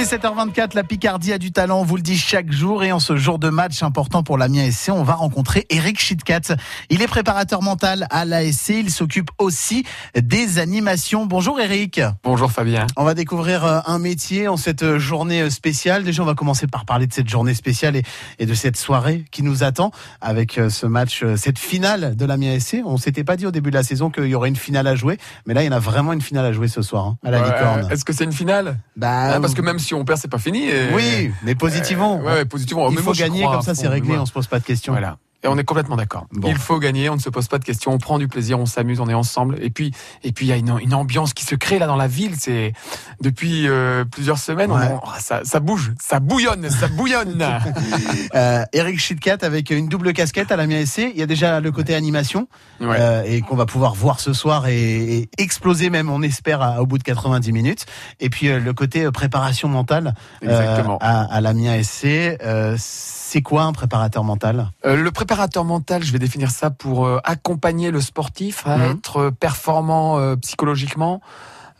est 7h24, la Picardie a du talent, on vous le dit chaque jour. Et en ce jour de match important pour l'Amiens SC, on va rencontrer Eric Schitkat. Il est préparateur mental à l'ASC, il s'occupe aussi des animations. Bonjour Eric. Bonjour Fabien. On va découvrir euh, un métier en cette euh, journée euh, spéciale. Déjà, on va commencer par parler de cette journée spéciale et, de cette soirée qui nous attend avec ce match, cette finale de l'Amiens SC. On s'était pas dit au début de la saison qu'il y aurait une finale à jouer, mais là, il y en a vraiment une finale à jouer ce soir hein, à la licorne. Est-ce que c'est une finale? Bah, ah, Parce que même si on perd, c'est pas fini. Oui, mais positivement. Euh, ouais, positivement. Il faut gagner, comme ça c'est réglé, on se pose pas de questions. Voilà. Et on est complètement d'accord. Il faut gagner, on ne se pose pas de questions, on prend du plaisir, on s'amuse, on est ensemble. Et puis, et puis il y a une, une, ambiance qui se crée là dans la ville. C'est depuis euh, plusieurs semaines, on, ça, ça, bouge, ça bouillonne, ça bouillonne. euh, Eric Schitkat avec une double casquette à la MSC. Il y a déjà le côté animation euh, et qu'on va pouvoir voir ce soir et, et exploser même, on espère, au bout de 90 minutes. Et puis euh, le côté euh, préparation mentale à, à la SC c'est quoi un préparateur mental? Euh, Le préparateur mental, je vais définir ça pour euh, accompagner le sportif à mhm. être performant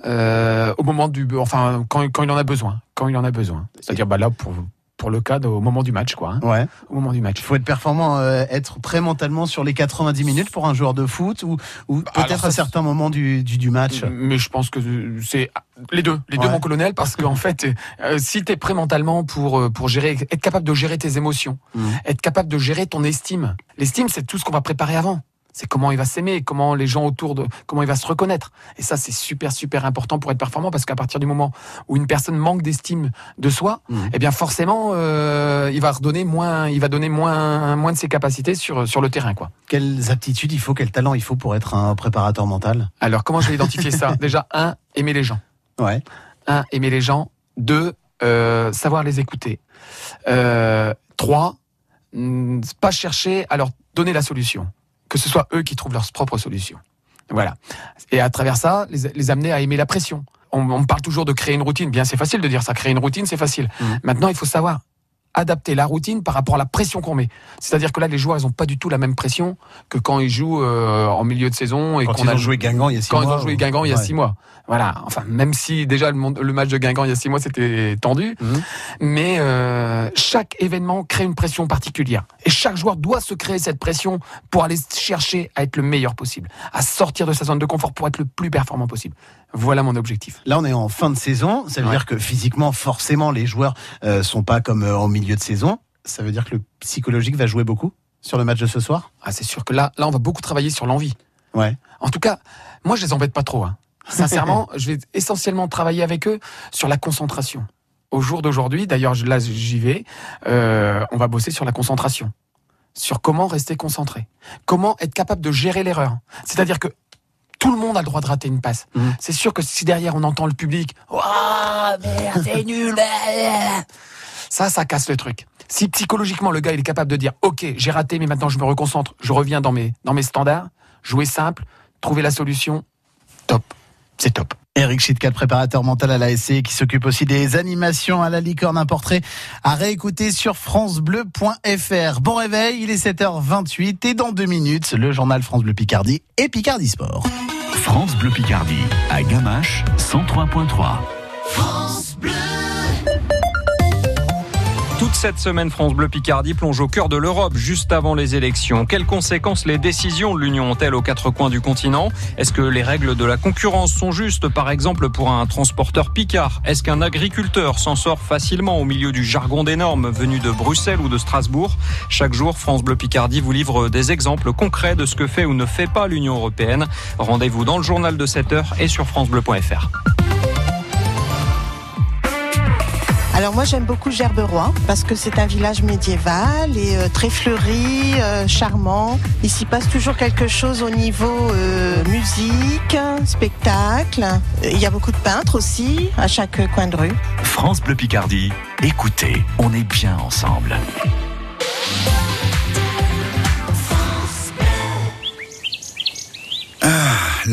euh, au moment du, enfin quand, quand, il en a besoin, quand il en a besoin. C'est-à-dire bah là pour pour le cadre au moment du match, quoi. Hein. Ouais. Au moment du match. Il faut être performant, euh, être prêt mentalement sur les 90 minutes pour un joueur de foot ou, ou peut-être à certains moments du, du, du, match. Mais je pense que c'est les deux, les deux, mon colonel, parce qu'en fait, euh, si tu es prêt mentalement pour, euh, pour gérer, être capable de gérer tes émotions, mmh. être capable de gérer ton estime. L'estime, c'est tout ce qu'on va préparer avant c'est comment il va s'aimer, comment les gens autour de, comment il va se reconnaître. Et ça, c'est super, super important pour être performant parce qu'à partir du moment où une personne manque d'estime de soi, mmh. eh bien, forcément, euh, il va redonner moins, il va donner moins, moins de ses capacités sur, sur le terrain, quoi. Quelles aptitudes il faut, quel talent il faut pour être un préparateur mental? Alors, comment je vais identifier ça? Déjà, un, aimer les gens. Ouais. Un, aimer les gens. Deux, euh, savoir les écouter. Euh, trois, pas chercher à leur donner la solution que ce soit eux qui trouvent leur propre solution. Voilà. Et à travers ça, les, amener à aimer la pression. On, parle toujours de créer une routine. Bien, c'est facile de dire ça. Créer une routine, c'est facile. Mmh. Maintenant, il faut savoir adapter la routine par rapport à la pression qu'on met. C'est-à-dire que là, les joueurs, ils ont pas du tout la même pression que quand ils jouent euh, en milieu de saison et quand ils a joué Guingamp il y a six quand mois. ils ont joué Guingamp il y a six mois. Voilà. Enfin, même si déjà le, match de Guingamp il y a six mois c'était tendu, mhm. mais euh, chaque événement crée une pression particulière et chaque joueur doit se créer cette pression pour aller chercher à être le meilleur possible, à sortir de sa zone de confort pour être le plus performant possible. Voilà mon objectif. Là, on est en fin de saison. Ça veut dire que physiquement, forcément, les joueurs euh, sont pas comme euh, en milieu de saison. Ça veut dire que le psychologique va jouer beaucoup sur le match de ce soir? Ah, c'est sûr que là, là, on va beaucoup travailler sur l'envie. Ouais. En tout cas, moi, je les embête pas trop. Hein. Sincèrement, je vais essentiellement travailler avec eux sur la concentration. Au jour d'aujourd'hui, d'ailleurs, là, j'y vais. Euh, on va bosser sur la concentration sur comment rester concentré, comment être capable de gérer l'erreur. C'est-à-dire que tout le monde a le droit de rater une passe. Mhm. C'est sûr que si derrière on entend le public, oh merde, c'est nul, ça, ça casse le truc. Si psychologiquement le gars il est capable de dire, ok, j'ai raté, mais maintenant je me reconcentre, je reviens dans mes dans mes standards, jouer simple, trouver la solution, top, c'est top. Eric Schitkat, préparateur mental à l'ASC, qui s'occupe aussi des animations à la licorne, un portrait à réécouter sur francebleu.fr. Bon réveil, il est 7h28 et dans deux minutes, le journal France Bleu Picardie et Picardie Sport. France Bleu Picardie, à Gamache, 103.3. Toute cette semaine, France Bleu Picardie plonge au cœur de l'Europe juste avant les élections. Quelles conséquences les décisions de l'Union ont-elles aux quatre coins du continent? Est-ce que les règles de la concurrence sont justes, par exemple pour un transporteur picard? Est-ce qu'un agriculteur s'en sort facilement au milieu du jargon des normes venus de Bruxelles ou de Strasbourg? Chaque jour, France Bleu Picardie vous livre des exemples concrets de ce que fait ou ne fait pas l'Union européenne. Rendez-vous dans le journal de 7 heures et sur francebleu.fr. Alors moi j'aime beaucoup Gerberoy parce que c'est un village médiéval et euh, très fleuri, euh, charmant. Il s'y passe toujours quelque chose au niveau euh, musique, spectacle. Il y a beaucoup de peintres aussi à chaque coin de rue. France Bleu Picardie, écoutez, on est bien ensemble.